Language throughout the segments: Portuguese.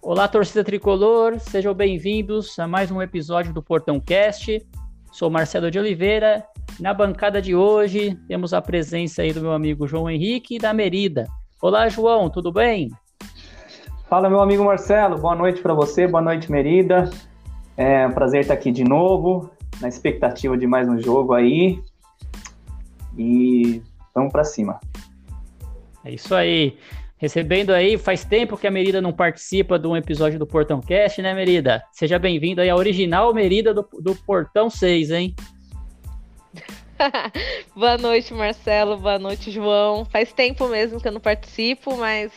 Olá, torcida tricolor, sejam bem-vindos a mais um episódio do Portão Cast. Sou Marcelo de Oliveira. Na bancada de hoje temos a presença aí do meu amigo João Henrique e da Merida. Olá, João, tudo bem? Fala, meu amigo Marcelo. Boa noite para você, boa noite, Merida. É um prazer estar aqui de novo, na expectativa de mais um jogo aí. E vamos para cima. É isso aí. Recebendo aí, faz tempo que a Merida não participa de um episódio do Portão Cast, né, Merida? Seja bem-vindo aí à original Merida do, do Portão 6, hein? Boa noite, Marcelo. Boa noite, João. Faz tempo mesmo que eu não participo, mas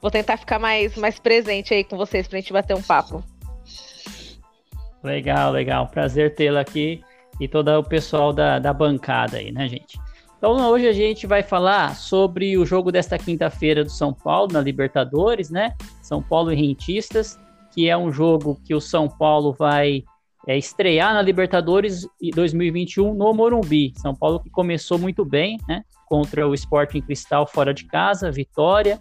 vou tentar ficar mais, mais presente aí com vocês pra gente bater um papo. Legal, legal. Prazer tê-la aqui e todo o pessoal da, da bancada aí, né, gente? Então hoje a gente vai falar sobre o jogo desta quinta-feira do São Paulo na Libertadores, né? São Paulo e Rentistas, que é um jogo que o São Paulo vai é, estrear na Libertadores 2021 no Morumbi. São Paulo que começou muito bem, né? Contra o Sporting Cristal fora de casa, vitória.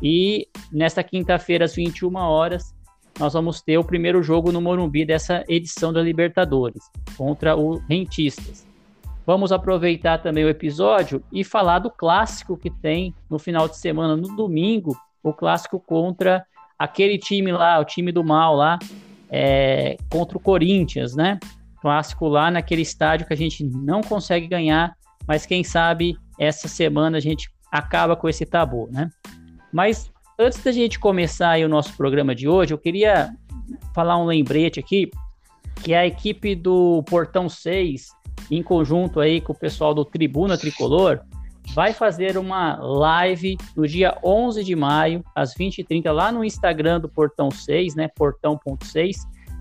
E nesta quinta-feira às 21 horas nós vamos ter o primeiro jogo no Morumbi dessa edição da Libertadores contra o Rentistas. Vamos aproveitar também o episódio e falar do clássico que tem no final de semana, no domingo, o clássico contra aquele time lá, o time do mal lá, é, contra o Corinthians, né? Clássico lá naquele estádio que a gente não consegue ganhar, mas quem sabe essa semana a gente acaba com esse tabu, né? Mas antes da gente começar o nosso programa de hoje, eu queria falar um lembrete aqui, que a equipe do Portão 6 em conjunto aí com o pessoal do Tribuna Tricolor, vai fazer uma live no dia 11 de maio, às 20h30, lá no Instagram do Portão 6, né, portão.6,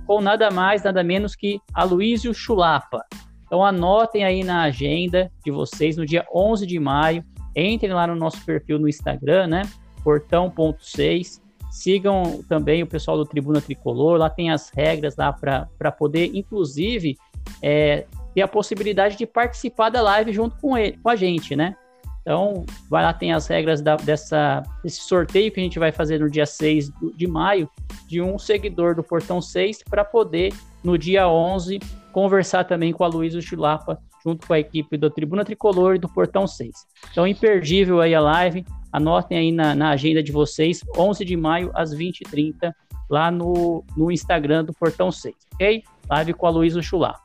com nada mais, nada menos que Aloysio Chulapa. Então anotem aí na agenda de vocês, no dia 11 de maio, entrem lá no nosso perfil no Instagram, né, portão.6, sigam também o pessoal do Tribuna Tricolor, lá tem as regras lá para poder, inclusive, é, ter a possibilidade de participar da live junto com ele, com a gente, né? Então, vai lá, tem as regras da, dessa, desse sorteio que a gente vai fazer no dia 6 de maio, de um seguidor do Portão 6, para poder, no dia 11, conversar também com a Luísa Chulapa, junto com a equipe do Tribuna Tricolor e do Portão 6. Então, imperdível aí a live, anotem aí na, na agenda de vocês, 11 de maio, às 20h30, lá no, no Instagram do Portão 6, ok? Live com a Luísa Chulapa.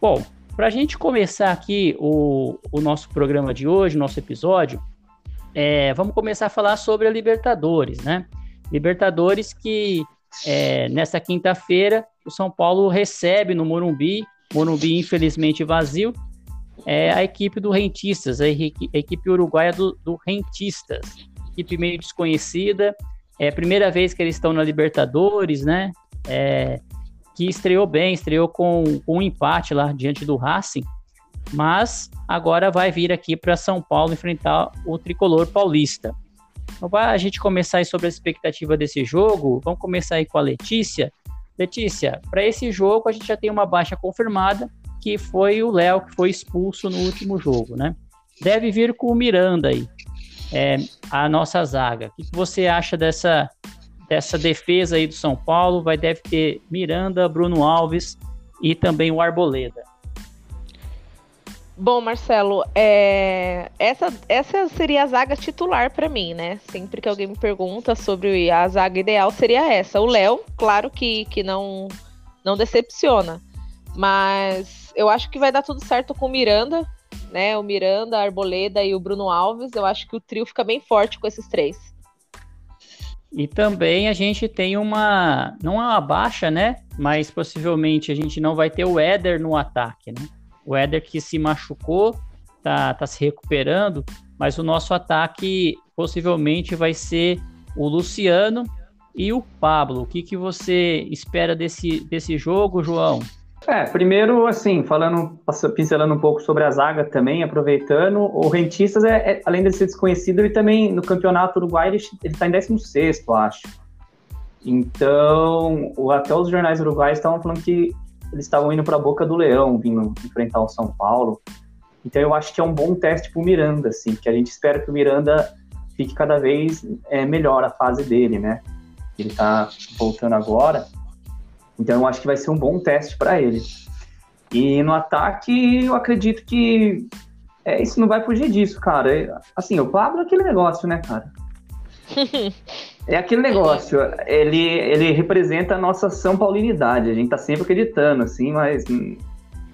Bom, para a gente começar aqui o, o nosso programa de hoje, nosso episódio, é, vamos começar a falar sobre a Libertadores, né? Libertadores que é, nessa quinta-feira o São Paulo recebe no Morumbi, Morumbi infelizmente vazio, é a equipe do Rentistas, a, equipe uruguaia do, do Rentistas, equipe meio desconhecida, é a primeira vez que eles estão na Libertadores, né? É, que estreou bem, estreou com, com um empate lá diante do Racing, mas agora vai vir aqui para São Paulo enfrentar o tricolor paulista. Então, para a gente começar aí sobre a expectativa desse jogo, vamos começar aí com a Letícia. Letícia, para esse jogo a gente já tem uma baixa confirmada, que foi o Léo que foi expulso no último jogo, né? Deve vir com o Miranda aí, é, a nossa zaga. O que você acha dessa dessa defesa aí do São Paulo, vai deve ter Miranda, Bruno Alves e também o Arboleda. Bom, Marcelo, é... essa, essa seria a zaga titular para mim, né? Sempre que alguém me pergunta sobre a zaga ideal, seria essa. O Léo, claro que, que não, não decepciona, mas eu acho que vai dar tudo certo com o Miranda, né? O Miranda, a Arboleda e o Bruno Alves. Eu acho que o trio fica bem forte com esses três. E também a gente tem uma, não é uma baixa, né? Mas possivelmente a gente não vai ter o Éder no ataque, né? O Éder que se machucou, tá, tá se recuperando, mas o nosso ataque possivelmente vai ser o Luciano e o Pablo. O que, que você espera desse, desse jogo, João? É, primeiro, assim, falando, pincelando um pouco sobre a zaga também, aproveitando, o Rentistas, é, é além de ser desconhecido, ele também, no campeonato uruguai, ele, está em 16 acho. Então, até os jornais uruguais estavam falando que eles estavam indo para a boca do leão, vindo enfrentar o São Paulo. Então eu acho que é um bom teste para o Miranda, assim, que a gente espera que o Miranda fique cada vez é, melhor a fase dele, né? Ele está voltando agora. Então eu acho que vai ser um bom teste para ele. E no ataque, eu acredito que é, isso não vai fugir disso, cara. É, assim, o Pablo é aquele negócio, né, cara? É aquele negócio, ele, ele representa a nossa São Paulinidade, a gente tá sempre acreditando, assim, mas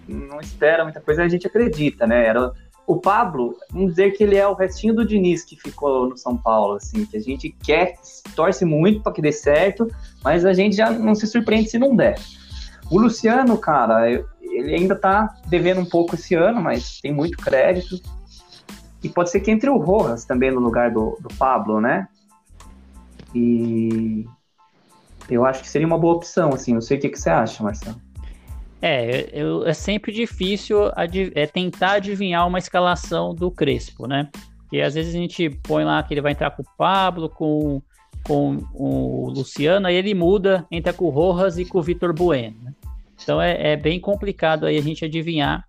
não espera muita coisa, a gente acredita, né? Era, o Pablo, vamos dizer que ele é o restinho do Diniz que ficou no São Paulo, assim, que a gente quer, torce muito para que dê certo, mas a gente já não se surpreende se não der. O Luciano, cara, ele ainda tá devendo um pouco esse ano, mas tem muito crédito. E pode ser que entre o Rojas também no lugar do, do Pablo, né? E eu acho que seria uma boa opção, assim. Não sei o que, que você acha, Marcelo. É, eu, é sempre difícil é tentar adivinhar uma escalação do Crespo, né? Porque às vezes a gente põe lá que ele vai entrar com o Pablo, com, com o Luciano, aí ele muda, entra com o Rojas e com o Vitor Bueno. Né? Então é, é, bem complicado aí a gente adivinhar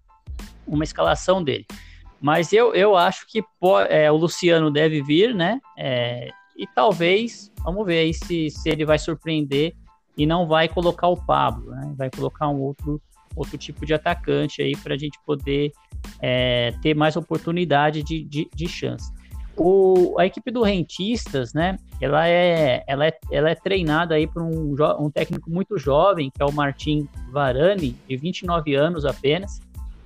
uma escalação dele. Mas eu, eu acho que é, o Luciano deve vir, né? É, e talvez, vamos ver aí se, se ele vai surpreender e não vai colocar o Pablo, né? Vai colocar um outro, outro tipo de atacante aí para a gente poder é, ter mais oportunidade de, de, de chance. O, a equipe do Rentistas, né? Ela é, ela é, ela é treinada aí por um, um técnico muito jovem, que é o Martim Varani, de 29 anos apenas.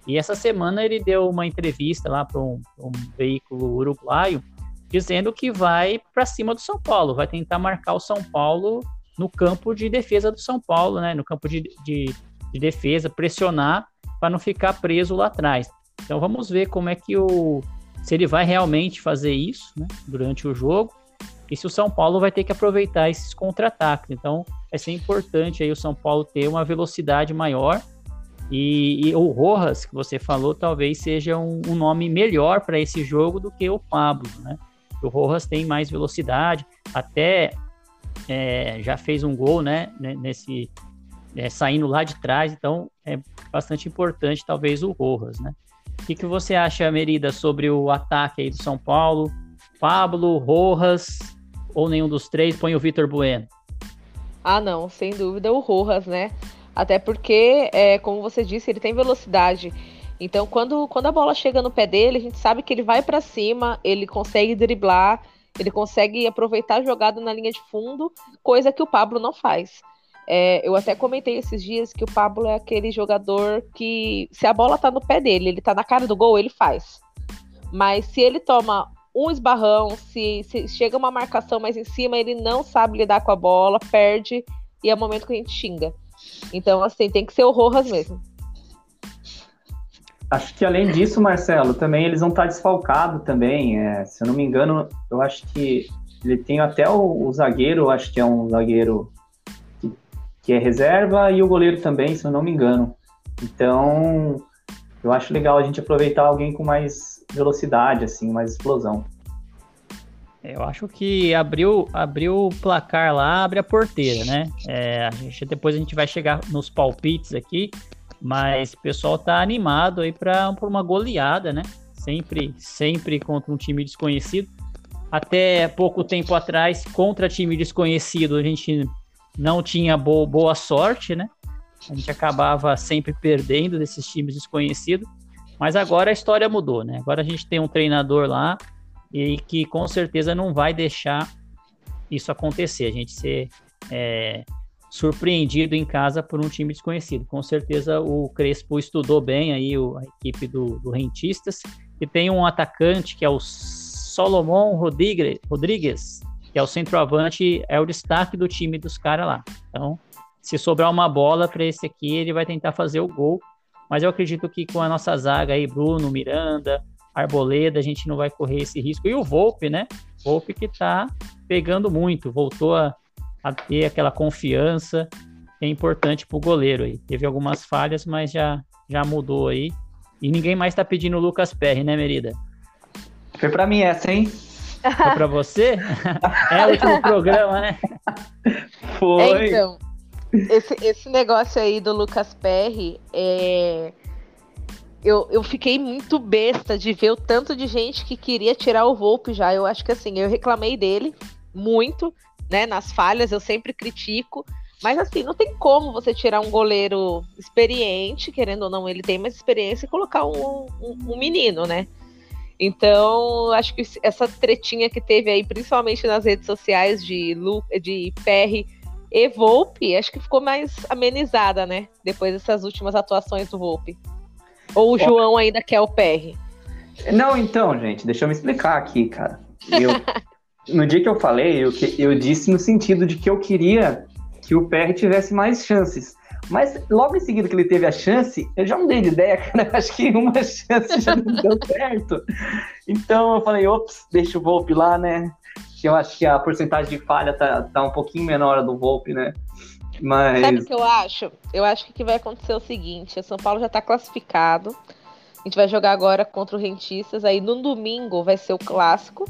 E essa semana ele deu uma entrevista lá para um, um veículo uruguaio dizendo que vai para cima do São Paulo, vai tentar marcar o São Paulo no campo de defesa do São Paulo, né? No campo de, de, de defesa, pressionar para não ficar preso lá atrás. Então vamos ver como é que o se ele vai realmente fazer isso né, durante o jogo e se o São Paulo vai ter que aproveitar esses contra-ataques. Então vai ser importante aí o São Paulo ter uma velocidade maior e, e o Rojas que você falou talvez seja um, um nome melhor para esse jogo do que o Pablo, né? O Rojas tem mais velocidade, até é, já fez um gol, né? Nesse é, saindo lá de trás, então é bastante importante talvez o Rojas, né? O que, que você acha, Merida, sobre o ataque aí do São Paulo? Pablo, Rojas ou nenhum dos três? Põe o Vitor Bueno. Ah, não, sem dúvida o Rojas, né? Até porque, é, como você disse, ele tem velocidade. Então, quando, quando a bola chega no pé dele, a gente sabe que ele vai para cima, ele consegue driblar, ele consegue aproveitar a jogada na linha de fundo, coisa que o Pablo não faz. É, eu até comentei esses dias que o Pablo é aquele jogador que, se a bola tá no pé dele, ele tá na cara do gol, ele faz. Mas se ele toma um esbarrão, se, se chega uma marcação mais em cima, ele não sabe lidar com a bola, perde, e é o momento que a gente xinga. Então, assim, tem que ser o Rojas mesmo. Acho que além disso, Marcelo, também eles vão estar desfalcados também. É, se eu não me engano, eu acho que ele tem até o, o zagueiro, acho que é um zagueiro que, que, é reserva, e o goleiro também, se eu não me engano. Então, eu acho legal a gente aproveitar alguém com mais velocidade, assim, mais explosão. Eu acho que abriu, abriu o placar lá, abre a porteira, né? É, a gente, depois a gente vai chegar nos palpites aqui. Mas o pessoal tá animado aí para uma goleada, né? Sempre, sempre contra um time desconhecido. Até pouco tempo atrás, contra time desconhecido, a gente não tinha bo boa sorte, né? A gente acabava sempre perdendo desses times desconhecidos. Mas agora a história mudou, né? Agora a gente tem um treinador lá e que com certeza não vai deixar isso acontecer, a gente ser é, surpreendido em casa por um time desconhecido. Com certeza o Crespo estudou bem aí o, a equipe do, do Rentistas e tem um atacante que é o Solomon Rodrigues, Rodrigues que é o centroavante, é o destaque do time dos caras lá. Então, se sobrar uma bola para esse aqui, ele vai tentar fazer o gol. Mas eu acredito que com a nossa zaga aí, Bruno, Miranda, Arboleda, a gente não vai correr esse risco. E o Volpe, né? Volpe que tá pegando muito, voltou a, a ter aquela confiança é importante pro goleiro aí. Teve algumas falhas, mas já, já mudou aí. E ninguém mais tá pedindo o Lucas Perry, né, Merida? Foi para mim essa, hein? Foi pra você? é o último programa, né? Foi. Então, esse, esse negócio aí do Lucas Perry, é... eu, eu fiquei muito besta de ver o tanto de gente que queria tirar o Volpe já. Eu acho que assim, eu reclamei dele muito, né? Nas falhas, eu sempre critico. Mas assim, não tem como você tirar um goleiro experiente, querendo ou não, ele tem mais experiência, e colocar um, um, um menino, né? Então, acho que essa tretinha que teve aí, principalmente nas redes sociais de, Lu, de PR e Volpe, acho que ficou mais amenizada, né? Depois dessas últimas atuações do Volpe. Ou o João ainda quer o PR? Não, então, gente, deixa eu me explicar aqui, cara. Eu, no dia que eu falei, eu, eu disse no sentido de que eu queria que o PR tivesse mais chances. Mas logo em seguida que ele teve a chance, eu já mudei de ideia, cara. Acho que uma chance já não deu certo. Então eu falei, ops, deixa o Volpe lá, né? Que eu acho que a porcentagem de falha tá, tá um pouquinho menor do Volpe, né? Mas. Sabe o que eu acho? Eu acho que, que vai acontecer o seguinte: o São Paulo já tá classificado. A gente vai jogar agora contra o Rentistas. Aí no domingo vai ser o clássico.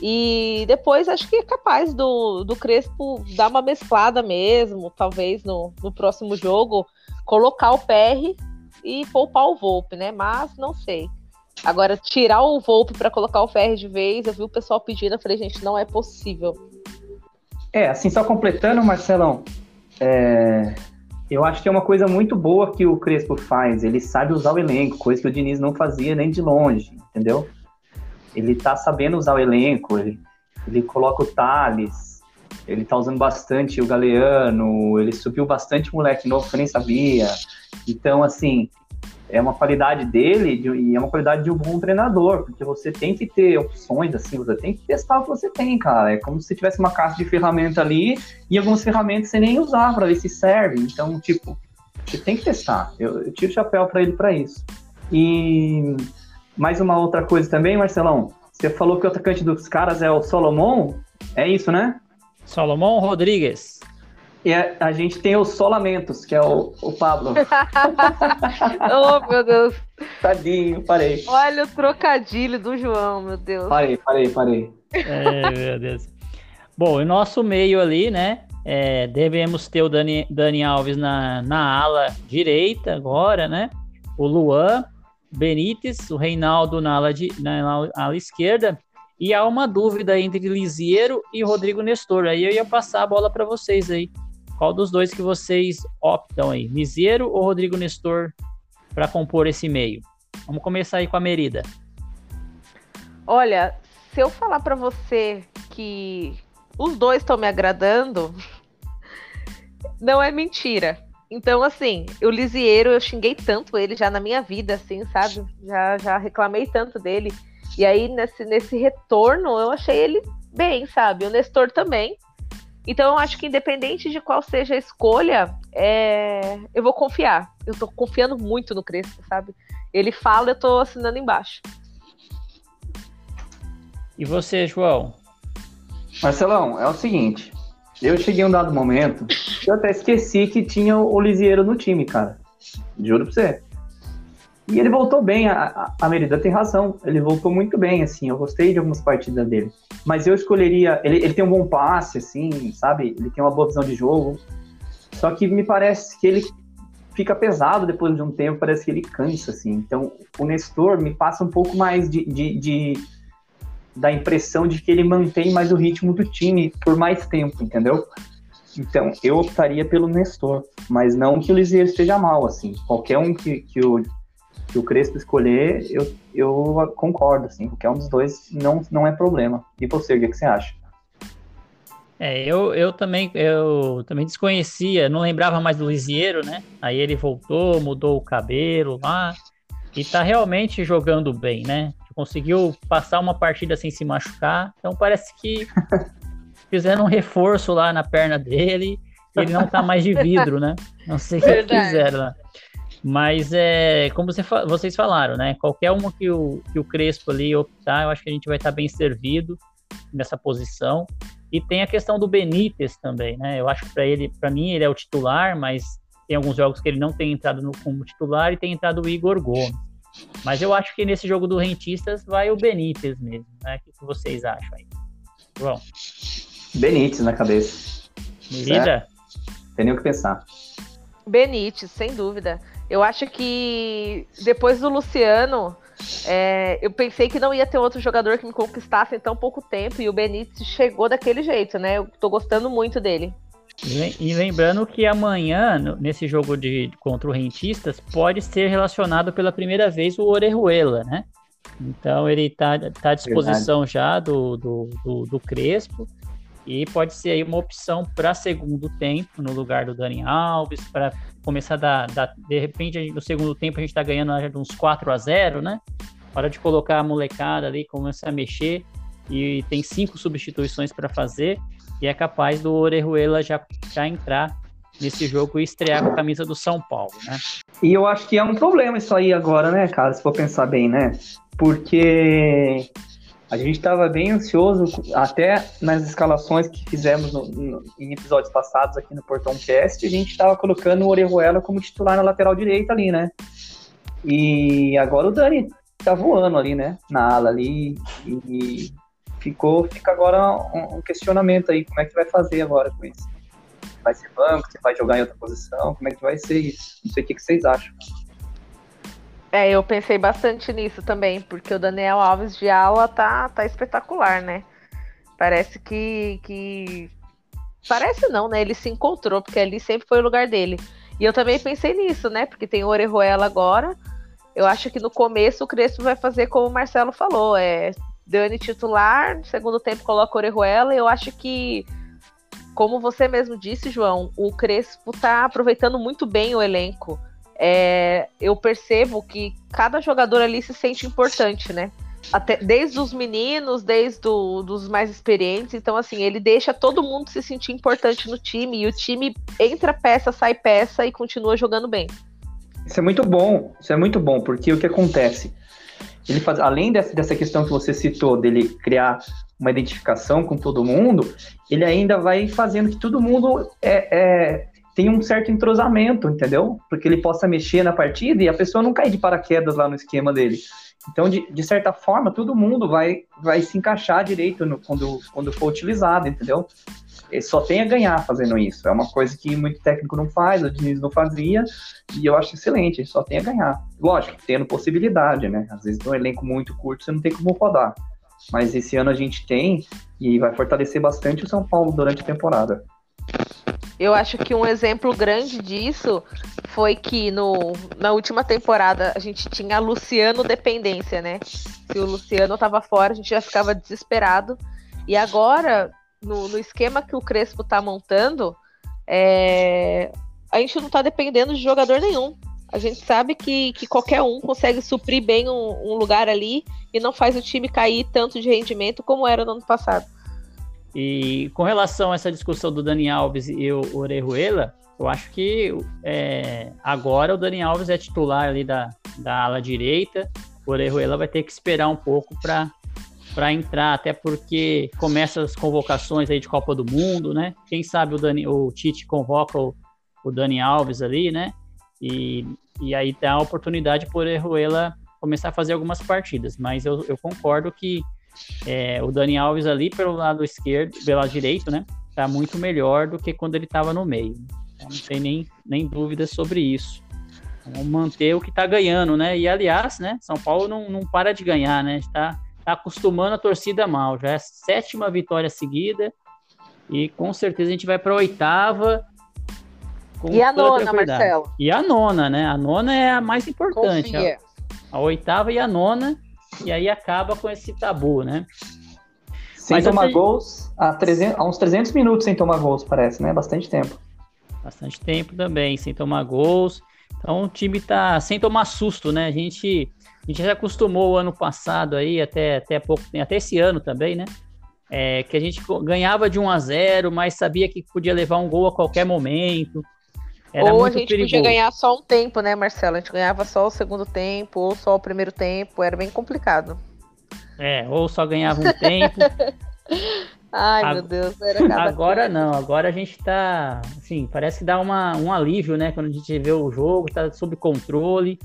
E depois acho que é capaz do, do Crespo dar uma mesclada mesmo, talvez no, no próximo jogo, colocar o PR e poupar o Volpe, né? Mas não sei. Agora, tirar o Volpe para colocar o PR de vez, eu vi o pessoal pedindo, eu falei, gente, não é possível. É, assim, só completando, Marcelão, é... eu acho que é uma coisa muito boa que o Crespo faz, ele sabe usar o elenco, coisa que o Diniz não fazia nem de longe, entendeu? Ele tá sabendo usar o elenco, ele, ele coloca o Thales, ele tá usando bastante o Galeano, ele subiu bastante moleque novo que eu nem sabia. Então, assim, é uma qualidade dele de, e é uma qualidade de um bom treinador, porque você tem que ter opções, assim, você tem que testar o que você tem, cara. É como se tivesse uma caixa de ferramenta ali e algumas ferramentas você nem usar para ver se serve. Então, tipo, você tem que testar. Eu, eu tiro o chapéu para ele para isso. E mais uma outra coisa também, Marcelão. Você falou que o atacante dos caras é o Solomon. É isso, né? Solomon Rodrigues. E a, a gente tem os Solamentos, que é o, o Pablo. oh, meu Deus. Tadinho, parei. Olha o trocadilho do João, meu Deus. Parei, parei, parei. É, meu Deus. Bom, o nosso meio ali, né? É, devemos ter o Dani, Dani Alves na, na ala direita agora, né? O Luan, Benítez, o Reinaldo na ala, de, na ala esquerda, e há uma dúvida entre Lisiero e Rodrigo Nestor. Aí eu ia passar a bola para vocês aí. Qual dos dois que vocês optam aí? Lisiero ou Rodrigo Nestor para compor esse meio? Vamos começar aí com a Merida. Olha, se eu falar para você que os dois estão me agradando, não é mentira. Então, assim, o Lisieiro, eu xinguei tanto ele já na minha vida, assim, sabe? Já, já reclamei tanto dele. E aí, nesse, nesse retorno, eu achei ele bem, sabe? O Nestor também. Então, eu acho que independente de qual seja a escolha, é... eu vou confiar. Eu tô confiando muito no Crespo, sabe? Ele fala, eu tô assinando embaixo. E você, João? Marcelão, é o seguinte. Eu cheguei um dado momento, eu até esqueci que tinha o Lisieiro no time, cara. Juro pra você. E ele voltou bem, a, a Merida tem razão, ele voltou muito bem, assim, eu gostei de algumas partidas dele. Mas eu escolheria, ele, ele tem um bom passe, assim, sabe? Ele tem uma boa visão de jogo. Só que me parece que ele fica pesado depois de um tempo, parece que ele cansa, assim. Então, o Nestor me passa um pouco mais de, de, de da impressão de que ele mantém mais o ritmo do time por mais tempo, entendeu? Então, eu optaria pelo Nestor, mas não que o Lisieiro esteja mal, assim. Qualquer um que, que, o, que o Crespo escolher, eu, eu concordo, assim, qualquer um dos dois não, não é problema. E você, o que, que você acha? É, eu, eu também eu também desconhecia, não lembrava mais do Lisieiro, né? Aí ele voltou, mudou o cabelo lá e tá realmente jogando bem, né? Conseguiu passar uma partida sem se machucar, então parece que fizeram um reforço lá na perna dele, ele não tá mais de vidro, né? Não sei o que fizeram lá. Mas é, como você, vocês falaram, né? Qualquer uma que o, que o Crespo ali optar, eu acho que a gente vai estar tá bem servido nessa posição. E tem a questão do Benítez também, né? Eu acho que para ele, para mim, ele é o titular, mas tem alguns jogos que ele não tem entrado no, como titular e tem entrado o Igor Gomes. Mas eu acho que nesse jogo do Rentistas vai o Benítez mesmo, né? O que vocês acham aí? João? Benítez na cabeça. Vida? Tem nem o que pensar. Benítez, sem dúvida. Eu acho que depois do Luciano, é, eu pensei que não ia ter outro jogador que me conquistasse em tão pouco tempo e o Benítez chegou daquele jeito, né? Eu tô gostando muito dele. E lembrando que amanhã, nesse jogo de contra o Rentistas, pode ser relacionado pela primeira vez o Orejuela, né? Então ele está tá à disposição Verdade. já do, do, do, do, Crespo e pode ser aí uma opção para segundo tempo no lugar do Dani Alves, para começar a dar, dar, de repente no segundo tempo a gente está ganhando uns 4 a 0 né? Hora de colocar a molecada ali, começar a mexer e tem cinco substituições para fazer e é capaz do Orejuela já, já entrar nesse jogo e estrear com a camisa do São Paulo, né? E eu acho que é um problema isso aí agora, né, cara, se for pensar bem, né? Porque a gente estava bem ansioso, até nas escalações que fizemos no, no, em episódios passados aqui no Portão Cast, a gente estava colocando o Orejuela como titular na lateral direita ali, né? E agora o Dani tá voando ali, né? Na ala ali. E, ficou, fica agora um, um, questionamento aí, como é que vai fazer agora com isso? Vai ser banco, você vai jogar em outra posição, como é que vai ser isso? Não sei o que, que vocês acham. É, eu pensei bastante nisso também, porque o Daniel Alves de ala tá, tá espetacular, né? Parece que, que. Parece não, né? Ele se encontrou, porque ali sempre foi o lugar dele. E eu também pensei nisso, né? Porque tem o Orejuela agora. Eu acho que no começo o Crespo vai fazer como o Marcelo falou: é Dani titular, no segundo tempo coloca Orejuela, eu acho que, como você mesmo disse, João, o Crespo tá aproveitando muito bem o elenco. É, eu percebo que cada jogador ali se sente importante, né? Até, desde os meninos, desde dos mais experientes. Então, assim, ele deixa todo mundo se sentir importante no time. E o time entra peça, sai peça e continua jogando bem. Isso é muito bom. Isso é muito bom, porque o que acontece? Ele faz, além dessa, dessa questão que você citou, dele criar uma identificação com todo mundo, ele ainda vai fazendo que todo mundo é, é, tenha um certo entrosamento, entendeu? Porque ele possa mexer na partida e a pessoa não cair de paraquedas lá no esquema dele. Então, de, de certa forma, todo mundo vai, vai se encaixar direito no, quando, quando for utilizado, entendeu? Ele só tem a ganhar fazendo isso. É uma coisa que muito técnico não faz, o Diniz não fazia, e eu acho excelente, ele só tem a ganhar. Lógico, tendo possibilidade, né? Às vezes, num elenco muito curto, você não tem como rodar. Mas esse ano a gente tem, e vai fortalecer bastante o São Paulo durante a temporada. Eu acho que um exemplo grande disso foi que no, na última temporada a gente tinha Luciano dependência, né? Se o Luciano estava fora, a gente já ficava desesperado. E agora no, no esquema que o Crespo tá montando, é, a gente não tá dependendo de jogador nenhum. A gente sabe que, que qualquer um consegue suprir bem um, um, lugar ali e não faz o time cair tanto de rendimento como era no ano passado. E com relação a essa discussão do Dani Alves e o Orejuela, eu acho que é, agora o Dani Alves é titular ali da, da ala direita, o Orejuela vai ter que esperar um pouco para para entrar, até porque começa as convocações aí de Copa do Mundo, né? Quem sabe o, Dani, o Tite convoca o, o Dani Alves ali, né? E, e aí dá a oportunidade por Erruela começar a fazer algumas partidas. Mas eu, eu concordo que é, o Dani Alves ali pelo lado esquerdo, pelo lado direito, né? Tá muito melhor do que quando ele estava no meio. Então, não tem nem, nem dúvidas sobre isso. Vamos manter o que está ganhando, né? E aliás, né? São Paulo não, não para de ganhar, né? Está tá acostumando a torcida mal. Já é a sétima vitória seguida. E com certeza a gente vai para a oitava. e a nona, Marcelo? E a nona, né? A nona é a mais importante. Confia. A oitava e a nona, e aí acaba com esse tabu, né? Sem Mas tomar gols, há, 300, há uns 300 minutos sem tomar gols, parece, né? Bastante tempo. Bastante tempo também, sem tomar gols. Então o time tá sem tomar susto, né? A gente, a gente já acostumou o ano passado aí, até, até pouco, até esse ano também, né? É, que a gente ganhava de 1 a 0 mas sabia que podia levar um gol a qualquer momento. Era ou a gente perigoso. podia ganhar só um tempo, né, Marcelo? A gente ganhava só o segundo tempo, ou só o primeiro tempo, era bem complicado. É, ou só ganhava um tempo. Ai, a... meu Deus, Agora coisa. não, agora a gente tá, assim, parece que dá uma, um alívio, né, quando a gente vê o jogo, tá sob controle,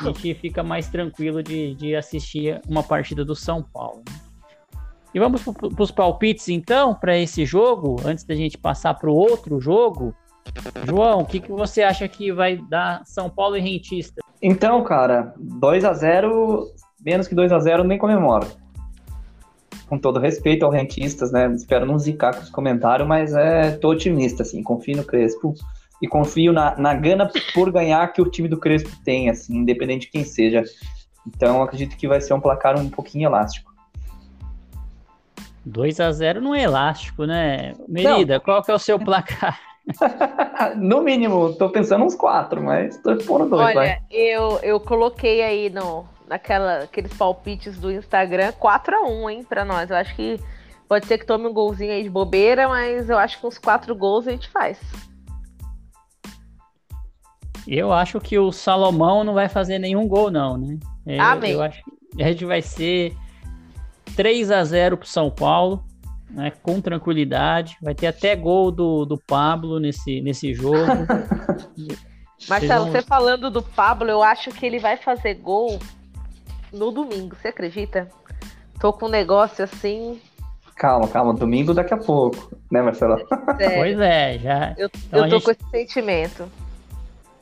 a gente fica mais tranquilo de, de assistir uma partida do São Paulo. E vamos para os palpites então, para esse jogo, antes da gente passar para o outro jogo. João, o que, que você acha que vai dar São Paulo e Rentista? Então, cara, 2 a 0 menos que 2 a 0 nem comemoro. Com todo respeito aos rentistas, né? Espero não zicar com os comentários, mas é, tô otimista, assim, confio no Crespo e confio na, na gana por ganhar que o time do Crespo tem, assim, independente de quem seja. Então, acredito que vai ser um placar um pouquinho elástico. 2 a 0 não é elástico, né? Merida, não. qual que é o seu placar? no mínimo, tô pensando uns quatro, mas tô pondo dois. Olha, vai. Eu, eu coloquei aí no, naquela, aqueles palpites do Instagram 4 a 1 hein, pra nós. Eu acho que pode ser que tome um golzinho aí de bobeira, mas eu acho que uns quatro gols a gente faz. Eu acho que o Salomão não vai fazer nenhum gol, não, né? Eu, Amém. Eu acho que a gente vai ser 3 a 0 pro São Paulo né, com tranquilidade. Vai ter até gol do, do Pablo nesse, nesse jogo. Marcelo, vão... você falando do Pablo, eu acho que ele vai fazer gol no domingo, você acredita? Tô com um negócio assim. Calma, calma, domingo daqui a pouco, né, Marcelo? É, pois é, já. Eu, então eu tô gente... com esse sentimento.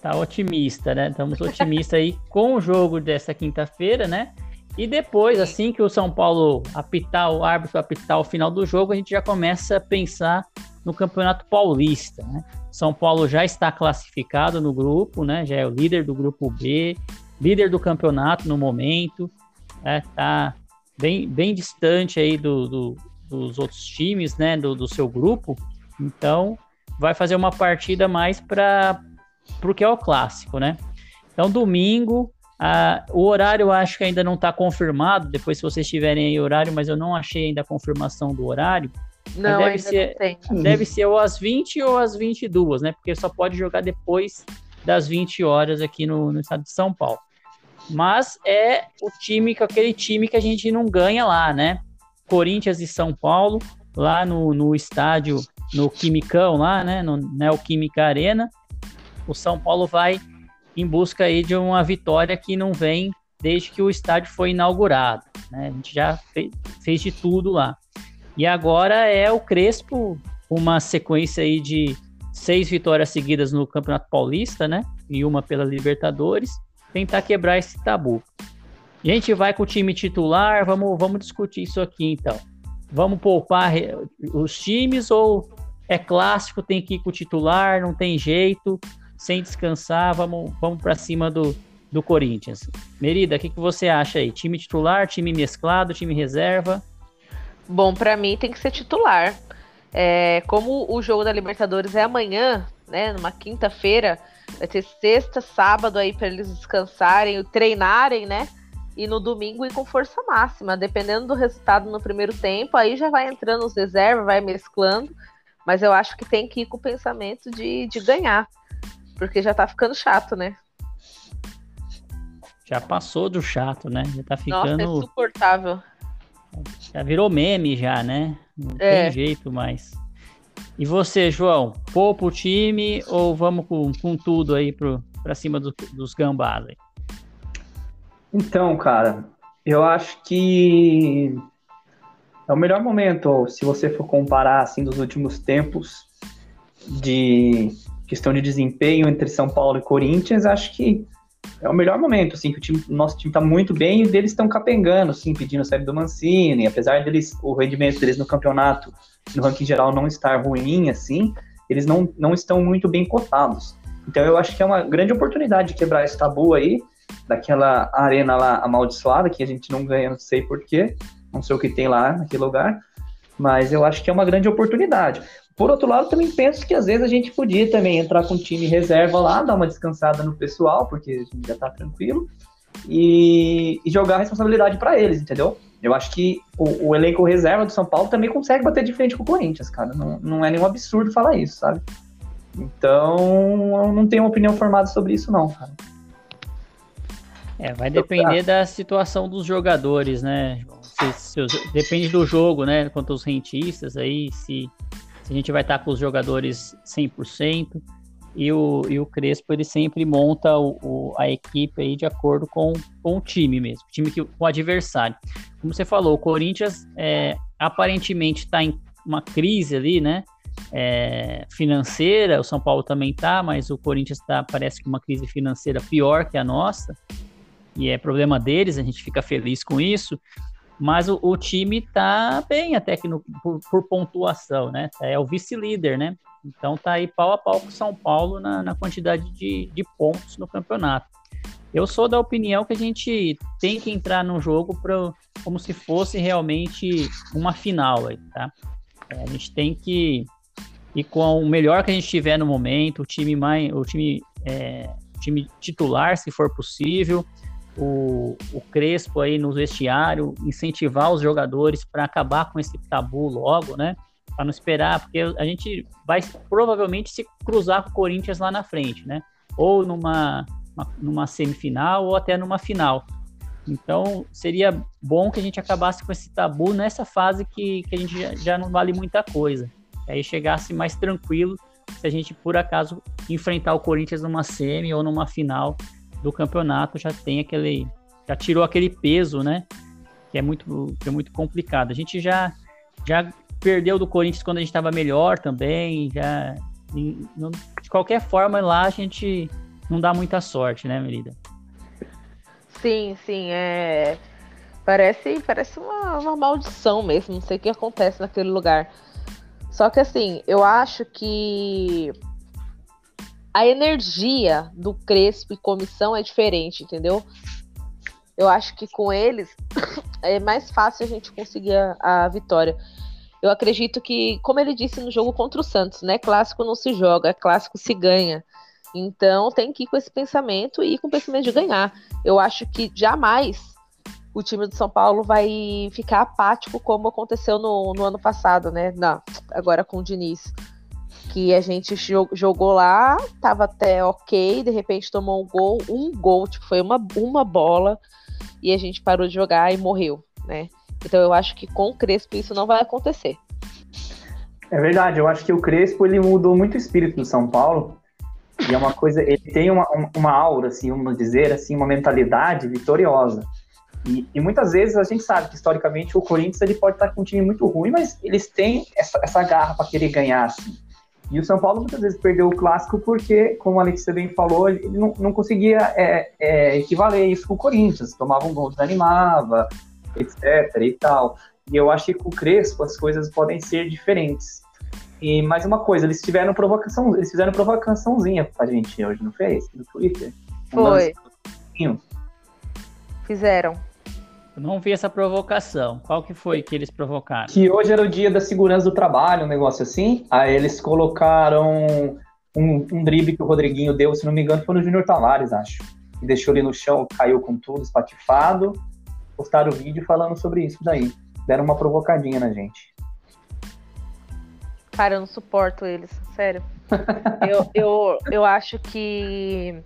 Tá otimista, né? Estamos otimistas aí com o jogo dessa quinta-feira, né? E depois, assim que o São Paulo apitar, o árbitro apitar o final do jogo, a gente já começa a pensar no Campeonato Paulista. Né? São Paulo já está classificado no grupo, né? já é o líder do grupo B, líder do campeonato no momento, né? bem, bem distante aí do, do, dos outros times né? do, do seu grupo. Então, vai fazer uma partida mais para o que é o clássico, né? Então, domingo, o horário eu acho que ainda não está confirmado. Depois, se vocês tiverem aí horário, mas eu não achei ainda a confirmação do horário. Não, deve ser, não Deve ser ou às 20 ou às 22, né? Porque só pode jogar depois das 20 horas aqui no, no estado de São Paulo. Mas é o time, aquele time que a gente não ganha lá, né? Corinthians e São Paulo, lá no, no estádio, no Quimicão, lá, né? No Neoquímica Arena. O São Paulo vai em busca aí de uma vitória que não vem desde que o estádio foi inaugurado. Né? A gente já fez, fez de tudo lá. E agora é o Crespo, uma sequência aí de seis vitórias seguidas no Campeonato Paulista, né? E uma pela Libertadores, tentar quebrar esse tabu. a gente vai com o time titular, vamos, vamos discutir isso aqui então. Vamos poupar os times ou é clássico, tem que ir com o titular, não tem jeito sem descansar, vamos, vamos para cima do, do Corinthians. Merida, o que, que você acha aí? Time titular, time mesclado, time reserva? Bom, para mim tem que ser titular. É, como o jogo da Libertadores é amanhã, né, numa quinta-feira, vai ter sexta, sábado aí para eles descansarem, treinarem, né? E no domingo ir com força máxima, dependendo do resultado no primeiro tempo, aí já vai entrando os reservas, vai mesclando, mas eu acho que tem que ir com o pensamento de, de ganhar. Porque já tá ficando chato, né? Já passou do chato, né? Já tá ficando. Nossa, é insuportável. Já virou meme, já, né? Não é. tem jeito mais. E você, João? Poupa o time ou vamos com, com tudo aí pro, pra cima do, dos gambás aí? Então, cara, eu acho que é o melhor momento, se você for comparar assim dos últimos tempos de questão de desempenho entre São Paulo e Corinthians, acho que é o melhor momento, assim, que o, time, nosso time está muito bem e deles estão capengando, assim, pedindo saída do Mancini, apesar deles, o rendimento deles no campeonato, no ranking geral, não estar ruim, assim, eles não, não estão muito bem cotados. Então eu acho que é uma grande oportunidade de quebrar esse tabu aí daquela arena lá amaldiçoada, que a gente não ganha, não sei porquê, não sei o que tem lá naquele lugar, mas eu acho que é uma grande oportunidade. Por outro lado, também penso que às vezes a gente podia também entrar com um time reserva lá, dar uma descansada no pessoal, porque a gente já tá tranquilo, e, e jogar a responsabilidade para eles, entendeu? Eu acho que o, o, elenco reserva do São Paulo também consegue bater de frente com o Corinthians, cara. Não, não é nenhum absurdo falar isso, sabe? Então, eu não tenho uma opinião formada sobre isso, não, cara. É, vai depender da situação dos jogadores, né? Se, se, depende do jogo, né? Quanto aos rentistas aí, se, se a gente vai estar com os jogadores 100%. E o, e o Crespo, ele sempre monta o, o, a equipe aí de acordo com, com o time mesmo, time que, com o adversário. Como você falou, o Corinthians é, aparentemente está em uma crise ali, né? É, financeira, o São Paulo também tá, mas o Corinthians está, parece que uma crise financeira pior que a nossa e é problema deles, a gente fica feliz com isso. Mas o, o time tá bem até que no, por, por, pontuação, né? É o vice-líder, né? Então tá aí pau a pau com o São Paulo na, na quantidade de, de pontos no campeonato. Eu sou da opinião que a gente tem que entrar no jogo pra, como se fosse realmente uma final aí, tá? É, a gente tem que ir com o melhor que a gente tiver no momento, o time mais, o time, é, time titular, se for possível, o, o Crespo aí no vestiário, incentivar os jogadores para acabar com esse tabu logo, né? Para não esperar, porque a gente vai provavelmente se cruzar com o Corinthians lá na frente, né? Ou numa, uma, numa semifinal ou até numa final. Então seria bom que a gente acabasse com esse tabu nessa fase que, que a gente já, já não vale muita coisa. Aí chegasse mais tranquilo se a gente por acaso enfrentar o Corinthians numa semi ou numa final do campeonato já tem aquele. Já tirou aquele peso, né? Que é muito, que é muito complicado. A gente já, já perdeu do Corinthians quando a gente estava melhor também. Já, de qualquer forma, lá a gente não dá muita sorte, né, Merida? Sim, sim. É... Parece, parece uma, uma maldição mesmo. Não sei o que acontece naquele lugar. Só que assim, eu acho que a energia do Crespo e comissão é diferente, entendeu? Eu acho que com eles é mais fácil a gente conseguir a, a, vitória. Eu acredito que, como ele disse no jogo contra o Santos, né? Clássico não se joga, clássico se ganha. Então tem que ir com esse pensamento e ir com o pensamento de ganhar. Eu acho que jamais o time do São Paulo vai ficar apático como aconteceu no, no ano passado, né? Não, agora com o Diniz que a gente jogou lá, tava até ok, de repente tomou um gol, um gol, tipo, foi uma, uma bola, e a gente parou de jogar e morreu, né? Então eu acho que com o Crespo isso não vai acontecer. É verdade, eu acho que o Crespo ele mudou muito o espírito do São Paulo. E é uma coisa, ele tem uma, uma aura, assim, vamos dizer assim, uma mentalidade vitoriosa. E, e, muitas vezes a gente sabe que historicamente o Corinthians ele pode estar com um time muito ruim, mas eles têm essa, essa garra para querer ganhar. Assim. E o São Paulo muitas vezes perdeu o clássico porque, como o Alex bem falou, ele não, não conseguia é, é, equivaler isso com o Corinthians. Tomava um gol, desanimava, etc. e tal. E eu acho que com o Crespo as coisas podem ser diferentes. E mais uma coisa, eles tiveram provocação, eles fizeram provocaçãozinha pra gente hoje, não fez? No Twitter. Foi. Fizeram. Eu não vi essa provocação. Qual que foi que eles provocaram? Que hoje era o dia da segurança do trabalho, um negócio assim. Aí eles colocaram um, um drible que o Rodriguinho deu, se não me engano, foi no Júnior Tavares, acho. E deixou ele no chão, caiu com tudo, espatifado. Postaram o vídeo falando sobre isso daí. Deram uma provocadinha na gente. Cara, eu não suporto eles, sério. eu, eu, eu acho que.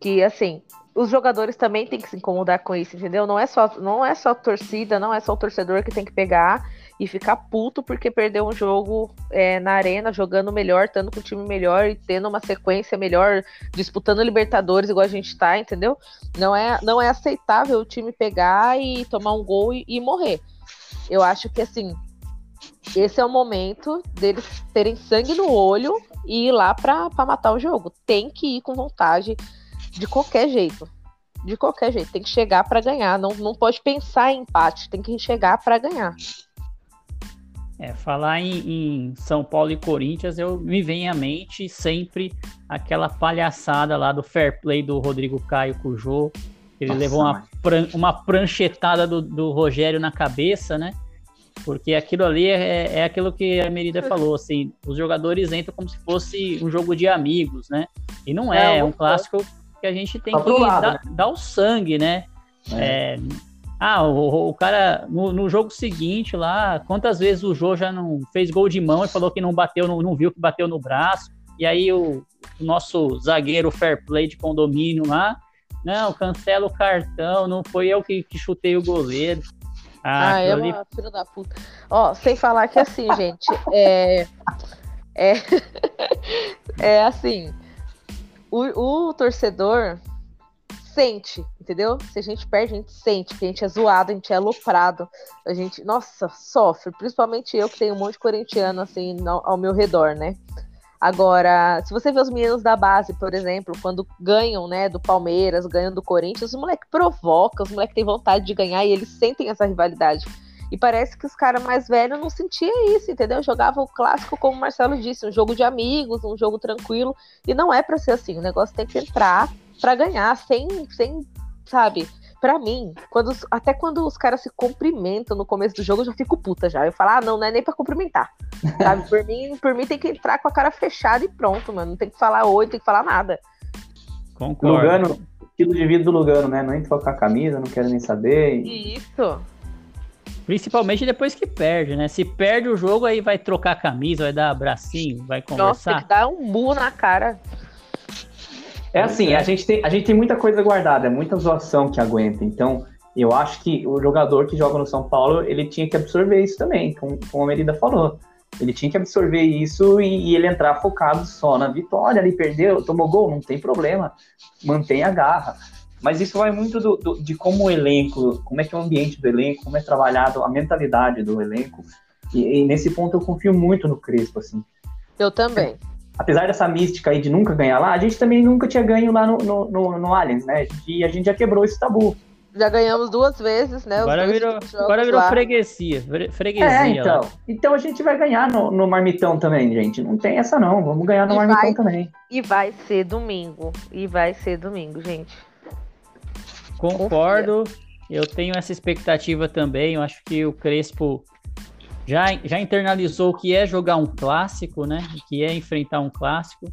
Que, assim, os jogadores também têm que se incomodar com isso, entendeu? Não é só, não é só a torcida, não é só o torcedor que tem que pegar e ficar puto porque perdeu um jogo é, na arena, jogando melhor, estando com o time melhor e tendo uma sequência melhor, disputando Libertadores igual a gente tá, entendeu? Não é, não é aceitável o time pegar e tomar um gol e, e morrer. Eu acho que assim, esse é o momento deles terem sangue no olho e ir lá para matar o jogo. Tem que ir com vontade de qualquer jeito. De qualquer jeito. Tem que chegar para ganhar. Não, não pode pensar em empate. Tem que chegar para ganhar. É, falar em, em, São Paulo e Corinthians, eu me vem à mente sempre aquela palhaçada lá do fair play do Rodrigo Caio com o Jô. Ele Nossa, levou uma, pran- uma pranchetada do, do Rogério na cabeça, né? Porque aquilo ali é, é aquilo que a Merida falou, assim, os jogadores entram como se fosse um jogo de amigos, né? E não é, É, é um clássico que a gente tem Tá que lado, dar, né? dar o sangue, né? É, ah, o, o cara, no, no jogo seguinte lá, quantas vezes o Jô já não fez gol de mão e falou que não bateu, não, não viu que bateu no braço, e aí o, o nosso zagueiro fair play de condomínio lá, não, cancela o cartão, não foi eu que, que chutei o goleiro. Ah, Ah, é uma filha da puta. Ó, sem falar que assim, gente, é. É, é assim. O, o torcedor sente, entendeu? Se a gente perde, a gente sente que a gente é zoado, a gente é aloprado. A gente, nossa, sofre. Principalmente eu que tenho um monte de corintiano assim ao, meu redor, né? Agora, se você vê os meninos da base, por exemplo, quando ganham, né, do Palmeiras, ganham do Corinthians, os moleques provocam, os moleques têm vontade de ganhar e eles sentem essa rivalidade. E parece que os caras mais velhos não sentiam isso, entendeu? Jogava o clássico, como o Marcelo disse, um jogo de amigos, um jogo tranquilo. E não é pra ser assim. O negócio tem que entrar pra ganhar, sem, sem sabe? Pra mim, quando, os- até quando os caras se cumprimentam no começo do jogo, eu já fico puta já. Eu falo, ah, não, não é nem pra cumprimentar. Sabe? Por mim, por mim tem que entrar com a cara fechada e pronto, mano. Não tem que falar oi, não tem que falar nada. Concordo. Lugano, estilo de vida do Lugano, né? Não entra com a camisa, não quero nem saber. E- Isso. Principalmente depois que perde, né? Se perde o jogo, aí vai trocar a camisa, vai dar abracinho, vai Nossa, tem conversar. que dar um burro na cara. É assim, a gente, tem, a gente tem muita coisa guardada, é muita zoação que aguenta. Então, eu acho que o jogador que joga no São Paulo, ele tinha que absorver isso também, como, como a Merida falou. Ele tinha que absorver isso e, e ele entrar focado só na vitória. Ele perdeu, tomou gol, não tem problema. Mantém a garra. Mas isso vai muito do- do- de como o elenco, como é que é o ambiente do elenco, como é trabalhado a mentalidade do elenco. E, e nesse ponto eu confio muito no Crespo, assim Eu também. apesar dessa mística aí de nunca ganhar lá, a gente também nunca tinha ganho lá no, no, no, no Allianz, né? E a gente já quebrou esse tabu. Já ganhamos duas vezes, né? Agora virou, agora virou lá. freguesia. fre- Freguesia. É, então. lá. Então a gente vai ganhar no, no Marmitão também, gente. Não tem essa não. Vamos ganhar no E Marmitão vai. também. E vai ser domingo. E vai ser domingo, gente. Concordo. Eu tenho essa expectativa também. Eu acho que o Crespo já, já internalizou o que é jogar um clássico, né? O que é enfrentar um clássico.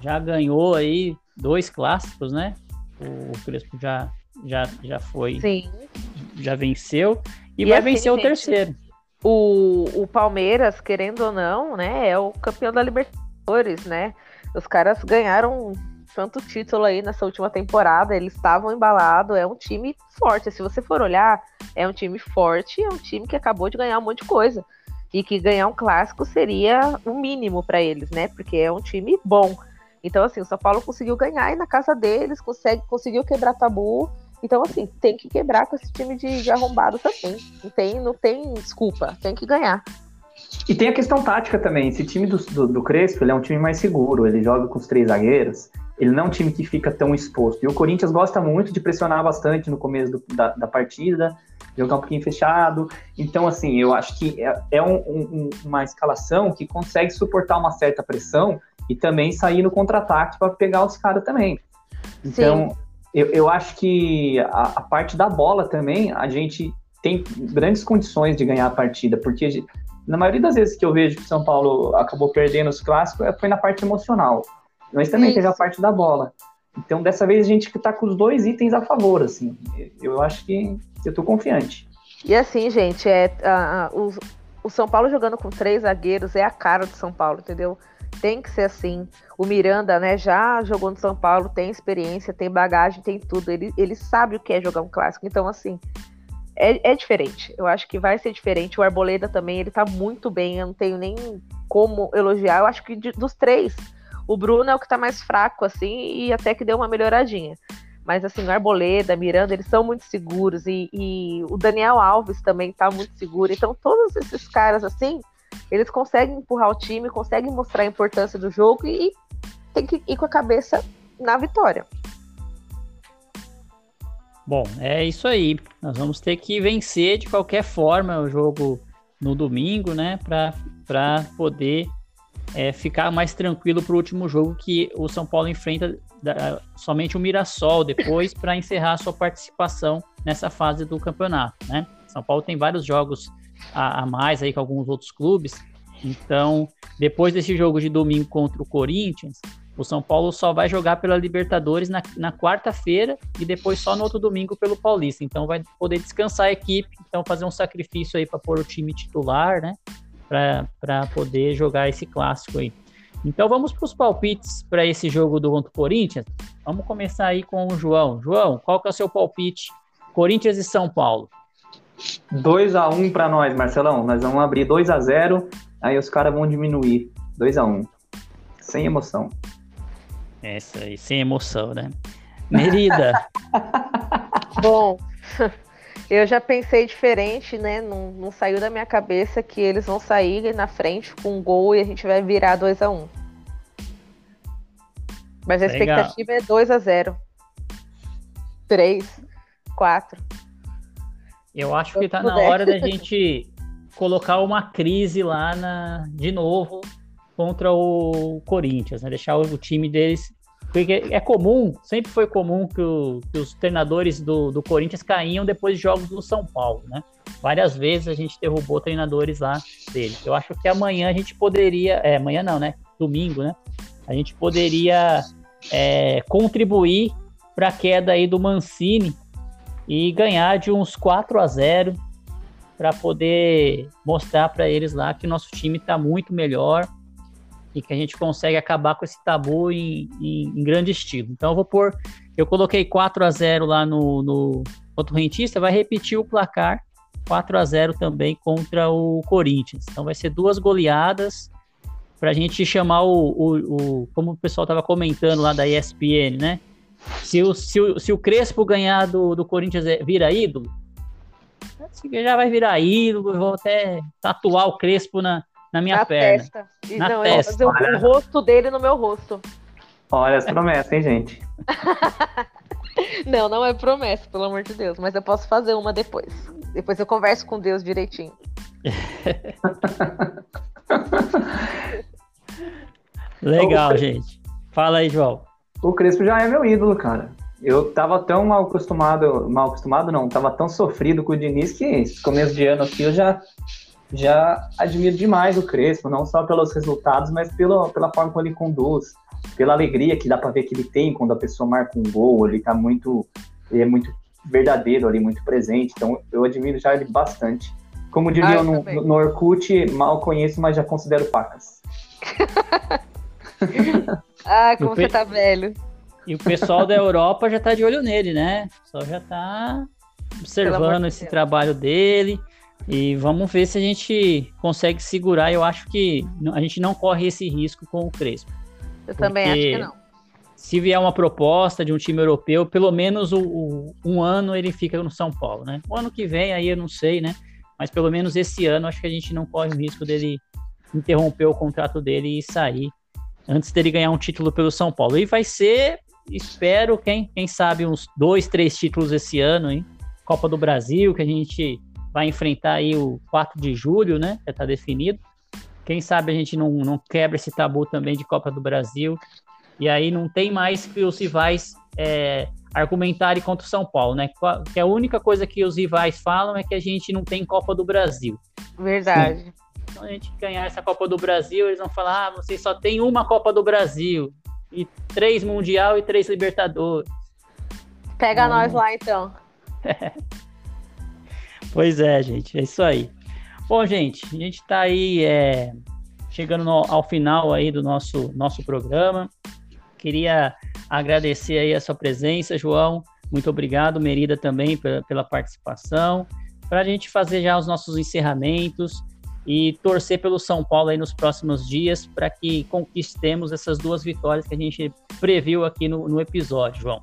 Já ganhou aí dois clássicos, né? O Crespo já, já, já foi, Sim. já venceu. E, E vai assim, vencer o terceiro. O, o Palmeiras, querendo ou não, né? É o campeão da Libertadores, né? Os caras ganharam tanto título aí nessa última temporada. Eles estavam embalados. É um time forte. Se você for olhar, é um time forte. É um time que acabou de ganhar um monte de coisa. E que ganhar um clássico seria o mínimo para eles, né? Porque é um time bom. Então, assim, o São Paulo conseguiu ganhar e na casa deles consegue, conseguiu quebrar tabu. Então, assim, tem que quebrar com esse time de, de arrombado também. Não tem, não tem desculpa, tem que ganhar. E tem a questão tática também. Esse time do, do, do Crespo, ele é um time mais seguro. Ele joga com os três zagueiros. Ele não é um time que fica tão exposto. E o Corinthians gosta muito de pressionar bastante no começo do- da, da partida, jogar um pouquinho fechado. Então, assim, eu acho que é, é um- um- uma escalação que consegue suportar uma certa pressão e também sair no contra-ataque para pegar os caras também. Então, eu, eu acho que a, a parte da bola também, a gente tem grandes condições de ganhar a partida, porque a gente- na maioria das vezes que eu vejo que o São Paulo acabou perdendo os clássicos, é- foi na parte emocional. Mas também Isso. teve a parte da bola. Então, dessa vez, a gente tá com os dois itens a favor, assim. Eu acho que eu tô confiante. E assim, gente, é, a- a- o, o São Paulo jogando com três zagueiros é a cara do São Paulo, entendeu? Tem que ser assim. O Miranda, né, já jogou no São Paulo, tem experiência, tem bagagem, tem tudo. Ele, ele sabe o que é jogar um clássico. Então, assim, é, é diferente. Eu acho que vai ser diferente. O Arboleda também, ele tá muito bem. Eu não tenho nem como elogiar. Eu acho que de- dos três, o Bruno é o que tá mais fraco, assim, e até que deu uma melhoradinha. Mas assim, o Arboleda, Miranda, eles são muito seguros. E, e o Daniel Alves também tá muito seguro. Então, todos esses caras, assim, eles conseguem empurrar o time, conseguem mostrar a importância do jogo e tem que ir com a cabeça na vitória. Bom, é isso aí. Nós vamos ter que vencer de qualquer forma o jogo no domingo, né? Para poder é, ficar mais tranquilo para o último jogo que o São Paulo enfrenta da, somente o Mirassol depois para encerrar sua participação nessa fase do campeonato, né? São Paulo tem vários jogos a, a mais aí com alguns outros clubes, então depois desse jogo de domingo contra o Corinthians, o São Paulo só vai jogar pela Libertadores na, na quarta-feira e depois só no outro domingo pelo Paulista. Então vai poder descansar a equipe, então fazer um sacrifício aí para pôr o time titular, né? Para poder jogar esse clássico aí. Então vamos para os palpites para esse jogo do contra o Corinthians. Vamos começar aí com o João. João, qual que é o seu palpite? Corinthians e São Paulo. 2 a 1 para nós, Marcelão. Nós vamos abrir 2 a 0, aí os caras vão diminuir. 2 a 1. Sem emoção. Essa aí, sem emoção, né? Merida. Bom, eu já pensei diferente, né? Não, não, saiu da minha cabeça que eles vão sair na frente com um gol e a gente vai virar 2 a 1 um. Mas a Legal. expectativa é 2 a 0 3, 4. Eu acho que tá na hora da gente colocar uma crise lá na, de novo contra o Corinthians, né? Deixar o, time deles. Porque é comum, sempre foi comum que, o, que os treinadores do, do, Corinthians caíam depois de jogos do São Paulo, né? Várias vezes a gente derrubou treinadores lá dele. Eu acho que amanhã a gente poderia. É, amanhã não, né? Domingo, né? A gente poderia é, contribuir para a queda aí do Mancini e ganhar de uns 4 a 0 para poder mostrar para eles lá que nosso time está muito melhor e que a gente consegue acabar com esse tabu em, em, em grande estilo. Então eu vou pôr, eu coloquei 4 a 0 lá no, no o Rentista, vai repetir o placar 4 a 0 também contra o Corinthians. Então vai ser duas goleadas para a gente chamar o, o, o, como o pessoal estava comentando lá da ESPN, né? Se o, se o, se o Crespo ganhar do, do Corinthians é, vira ídolo, já vai virar ídolo, vou até tatuar o Crespo na, na minha na perna. Testa. E na não, testa. Eu vou fazer o, o rosto dele no meu rosto. Olha as promessas, hein, gente? não, não é promessa, pelo amor de Deus. Mas eu posso fazer uma depois. Depois eu converso com Deus direitinho. Legal, gente. Fala aí, João. O Crespo já é meu ídolo, cara. Eu tava tão mal acostumado, mal acostumado não, tava tão sofrido com o Diniz que esse começo de ano aqui eu já já admiro demais o Crespo, não só pelos resultados, mas pela, pela forma como ele conduz, pela alegria que dá para ver que ele tem quando a pessoa marca um gol, ele tá muito, ele é muito verdadeiro ali, muito presente, então eu admiro já ele bastante. Como diria ah, no, no, Orkut, mal conheço, mas já considero pacas. ah, como você tá velho. E o pessoal da Europa já tá de olho nele, né? Só já tá observando esse trabalho dele. E vamos ver se a gente consegue segurar. Eu acho que a gente não corre esse risco com o Crespo. Eu também acho que não. Se vier uma proposta de um time europeu, pelo menos o, o, um ano ele fica no São Paulo, né? O ano que vem aí eu não sei, né? Mas pelo menos esse ano acho que a gente não corre o risco dele interromper o contrato dele e sair antes dele ganhar um título pelo São Paulo. E vai ser, espero, quem, quem sabe, uns dois, três títulos esse ano, hein? Copa do Brasil, que a gente vai enfrentar aí o 4 de julho, né? Já está definido. Quem sabe a gente não, não quebra esse tabu também de Copa do Brasil. E aí não tem mais que os rivais é, argumentarem contra o São Paulo, né? Que a única coisa que os rivais falam é que a gente não tem Copa do Brasil. Verdade. Sim. Então a gente ganhar essa Copa do Brasil, eles vão falar: ah, vocês só tem uma Copa do Brasil, e três Mundial e três Libertadores. Pega então, nós lá então. Pois é, gente, é isso aí. Bom, gente, a gente está aí é, chegando no, ao final aí do nosso, nosso programa. Queria agradecer aí a sua presença, João. Muito obrigado, Merida, também pela, pela participação. Para a gente fazer já os nossos encerramentos e torcer pelo São Paulo aí nos próximos dias para que conquistemos essas duas vitórias que a gente previu aqui no, no episódio, João.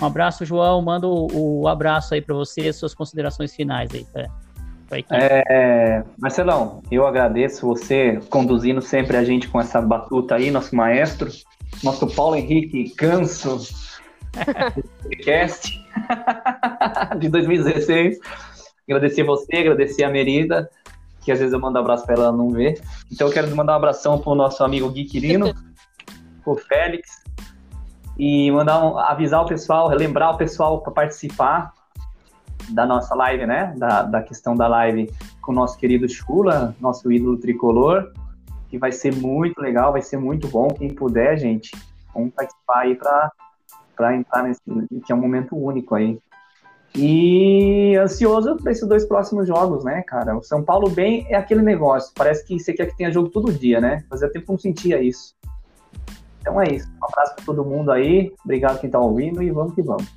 Um abraço, João. Manda o, o abraço aí para você, suas considerações finais aí. Pra, pra é, Marcelão, eu agradeço você conduzindo sempre a gente com essa batuta aí, nosso maestro, nosso Paulo Henrique Ganso, podcast de 2016. Agradecer você, agradecer a Merida. que às vezes eu mando abraço para ela não ver. Então eu quero mandar um abração pro nosso amigo Gui Quirino, pro Félix, e mandar um, avisar o pessoal, lembrar o pessoal para participar da nossa live, né? Da, da questão da live com o nosso querido Chula, nosso ídolo tricolor, que vai ser muito legal, vai ser muito bom. Quem puder, gente, vamos participar aí para entrar nesse, que é um momento único aí. E ansioso para esses dois próximos jogos, né, cara? O São Paulo bem é aquele negócio. Parece que você quer que tenha jogo todo dia, né? Fazia tempo que não sentia isso. Então é isso. Um abraço para todo mundo aí. Obrigado quem está ouvindo e vamos que vamos.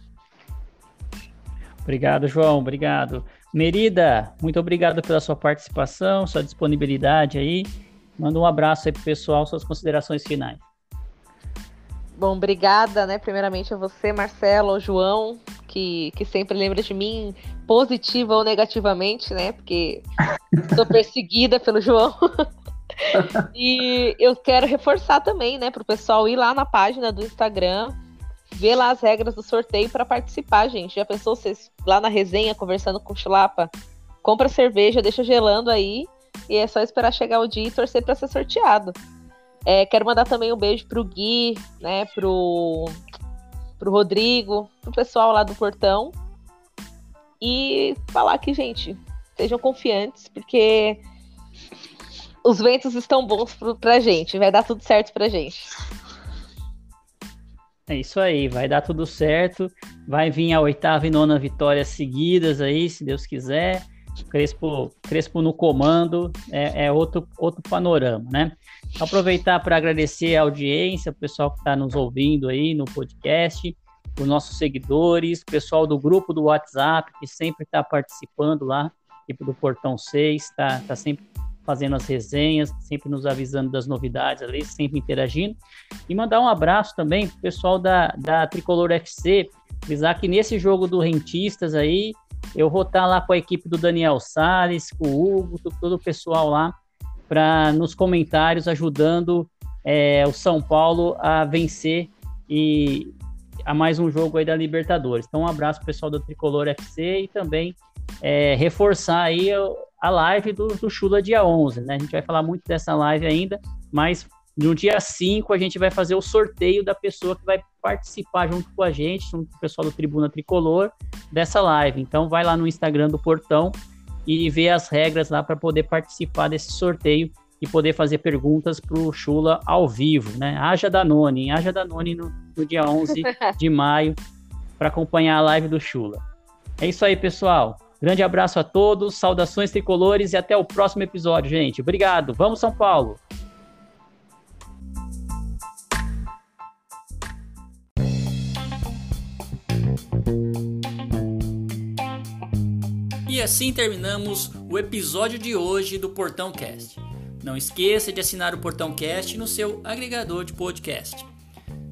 Obrigado, João. Obrigado. Merida, muito obrigado pela sua participação, sua disponibilidade aí. Manda um abraço aí pro pessoal, suas considerações finais. Bom, obrigada, né? Primeiramente a você, Marcelo, ao João, que, que sempre lembra de mim positiva ou negativamente, né? Porque sou perseguida pelo João. e eu quero reforçar também, né, para o pessoal ir lá na página do Instagram, ver lá as regras do sorteio para participar, gente. Já pensou vocês lá na resenha conversando com o Chulapa? Compra cerveja, deixa gelando aí e é só esperar chegar o dia e torcer para ser sorteado. É, quero mandar também um beijo pro Gui, né, pro, pro Rodrigo, pro pessoal lá do portão. E falar que, gente, sejam confiantes, porque os ventos estão bons pra gente, vai dar tudo certo pra gente. É isso aí, vai dar tudo certo. Vai vir a oitava e nona vitória seguidas aí, se Deus quiser. Crespo, Crespo no comando é, é outro, outro panorama, né? Aproveitar para agradecer a audiência, o pessoal que está nos ouvindo aí no podcast, os nossos seguidores, o pessoal do grupo do WhatsApp que sempre está participando lá, tipo do Portão 6, está tá sempre fazendo as resenhas, sempre nos avisando das novidades ali, sempre interagindo. E mandar um abraço também pro pessoal da, da Tricolor FC, avisar que nesse jogo do Rentistas aí, eu vou estar lá com a equipe do Daniel Sales, com o Hugo, todo o pessoal lá, para nos comentários ajudando é, o São Paulo a vencer e a mais um jogo aí da Libertadores. Então, um abraço pro pessoal do Tricolor FC e também é, reforçar aí a live do, do Chula dia 11, né? A gente vai falar muito dessa live ainda, mas no dia 5 a gente vai fazer o sorteio da pessoa que vai participar junto com a gente, junto com o pessoal do Tribuna Tricolor, dessa live. Então vai lá no Instagram do Portão e ver as regras lá para poder participar desse sorteio e poder fazer perguntas para o Chula ao vivo, né? Haja Danone, haja Danone no, no dia 11 de maio para acompanhar a live do Chula. É isso aí, pessoal. Grande abraço a todos, saudações tricolores e até o próximo episódio, gente. Obrigado. Vamos, São Paulo! E assim terminamos o episódio de hoje do Portão Cast. Não esqueça de assinar o Portão Cast no seu agregador de podcast.